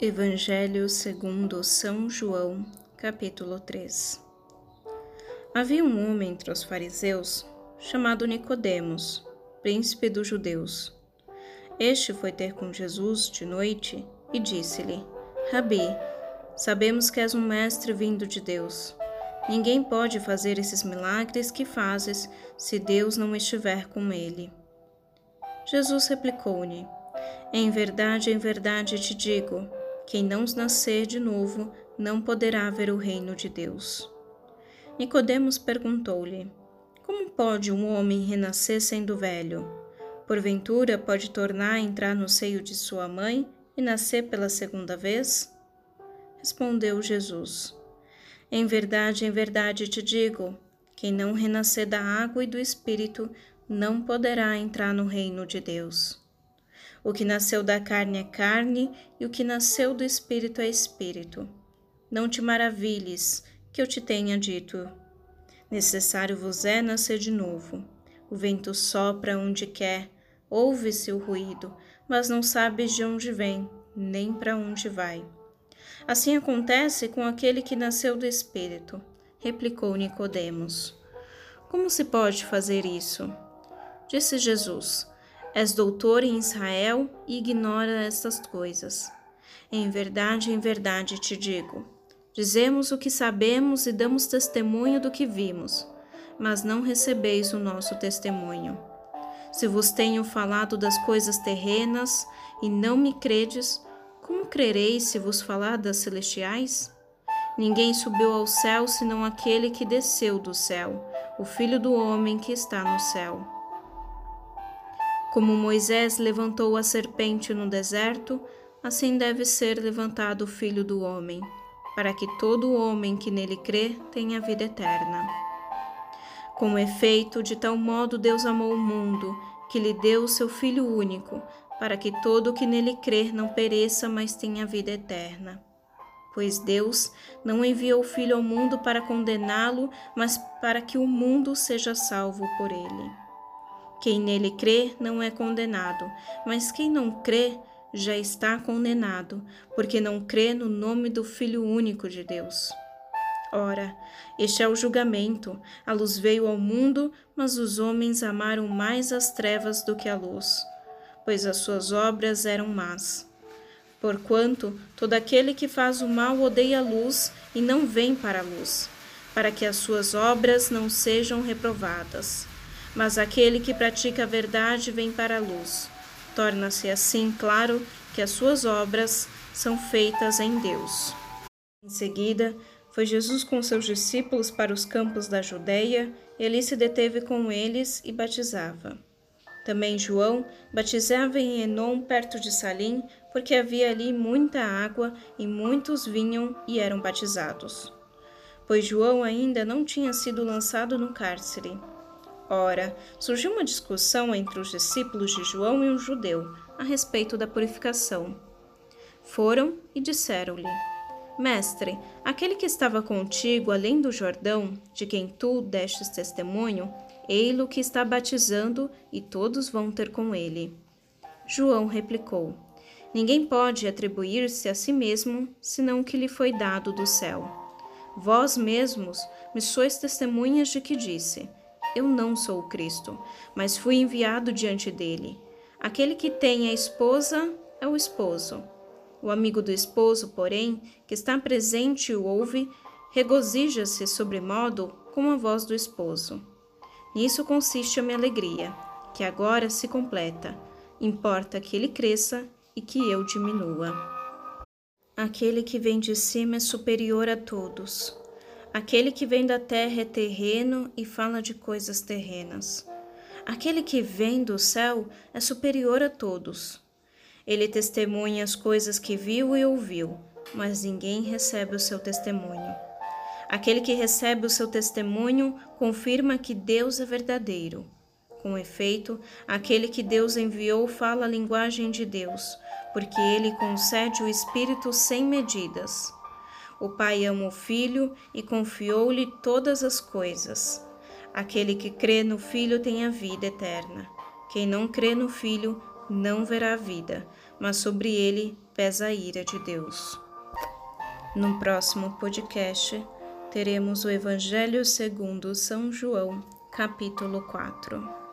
Evangelho segundo São João, capítulo 3 Havia um homem entre os fariseus chamado Nicodemos, príncipe dos judeus. Este foi ter com Jesus de noite e disse-lhe: Rabi, sabemos que és um mestre vindo de Deus. Ninguém pode fazer esses milagres que fazes se Deus não estiver com ele. Jesus replicou-lhe: Em verdade, em verdade te digo, quem não nascer de novo não poderá ver o reino de Deus. Nicodemos perguntou-lhe: Como pode um homem renascer sendo velho? Porventura pode tornar a entrar no seio de sua mãe e nascer pela segunda vez? Respondeu Jesus: Em verdade, em verdade te digo, quem não renascer da água e do espírito não poderá entrar no reino de Deus. O que nasceu da carne é carne, e o que nasceu do espírito é espírito. Não te maravilhes que eu te tenha dito. Necessário vos é nascer de novo. O vento sopra onde quer, ouve-se o ruído, mas não sabes de onde vem, nem para onde vai. Assim acontece com aquele que nasceu do espírito, replicou Nicodemos. Como se pode fazer isso? Disse Jesus: És doutor em Israel e ignora estas coisas. Em verdade, em verdade te digo: dizemos o que sabemos e damos testemunho do que vimos, mas não recebeis o nosso testemunho. Se vos tenho falado das coisas terrenas e não me credes, como crereis se vos falar das celestiais? Ninguém subiu ao céu senão aquele que desceu do céu, o Filho do homem que está no céu. Como Moisés levantou a serpente no deserto, assim deve ser levantado o Filho do Homem, para que todo homem que nele crê tenha vida eterna. Com efeito, de tal modo Deus amou o mundo, que lhe deu o seu Filho único, para que todo o que nele crer não pereça, mas tenha vida eterna. Pois Deus não enviou o Filho ao mundo para condená-lo, mas para que o mundo seja salvo por ele. Quem nele crê não é condenado, mas quem não crê já está condenado, porque não crê no nome do Filho único de Deus. Ora, este é o julgamento. A luz veio ao mundo, mas os homens amaram mais as trevas do que a luz, pois as suas obras eram más. Porquanto todo aquele que faz o mal odeia a luz e não vem para a luz, para que as suas obras não sejam reprovadas mas aquele que pratica a verdade vem para a luz. Torna-se assim claro que as suas obras são feitas em Deus. Em seguida, foi Jesus com seus discípulos para os campos da Judéia, e ali se deteve com eles e batizava. Também João batizava em Enom, perto de Salim, porque havia ali muita água e muitos vinham e eram batizados. Pois João ainda não tinha sido lançado no cárcere. Ora, surgiu uma discussão entre os discípulos de João e um judeu a respeito da purificação. Foram e disseram-lhe: Mestre, aquele que estava contigo além do Jordão, de quem tu destes testemunho, ei-lo que está batizando e todos vão ter com ele. João replicou: Ninguém pode atribuir-se a si mesmo senão o que lhe foi dado do céu. Vós mesmos me sois testemunhas de que disse: eu não sou o Cristo, mas fui enviado diante dele. Aquele que tem a esposa é o esposo. O amigo do esposo, porém, que está presente e o ouve, regozija-se sobremodo com a voz do esposo. Nisso consiste a minha alegria, que agora se completa. Importa que ele cresça e que eu diminua. Aquele que vem de cima é superior a todos. Aquele que vem da terra é terreno e fala de coisas terrenas. Aquele que vem do céu é superior a todos. Ele testemunha as coisas que viu e ouviu, mas ninguém recebe o seu testemunho. Aquele que recebe o seu testemunho confirma que Deus é verdadeiro. Com efeito, aquele que Deus enviou fala a linguagem de Deus, porque ele concede o Espírito sem medidas. O Pai ama o Filho e confiou-lhe todas as coisas. Aquele que crê no Filho tem a vida eterna. Quem não crê no Filho não verá a vida, mas sobre ele pesa a ira de Deus. No próximo podcast, teremos o Evangelho segundo São João, capítulo 4.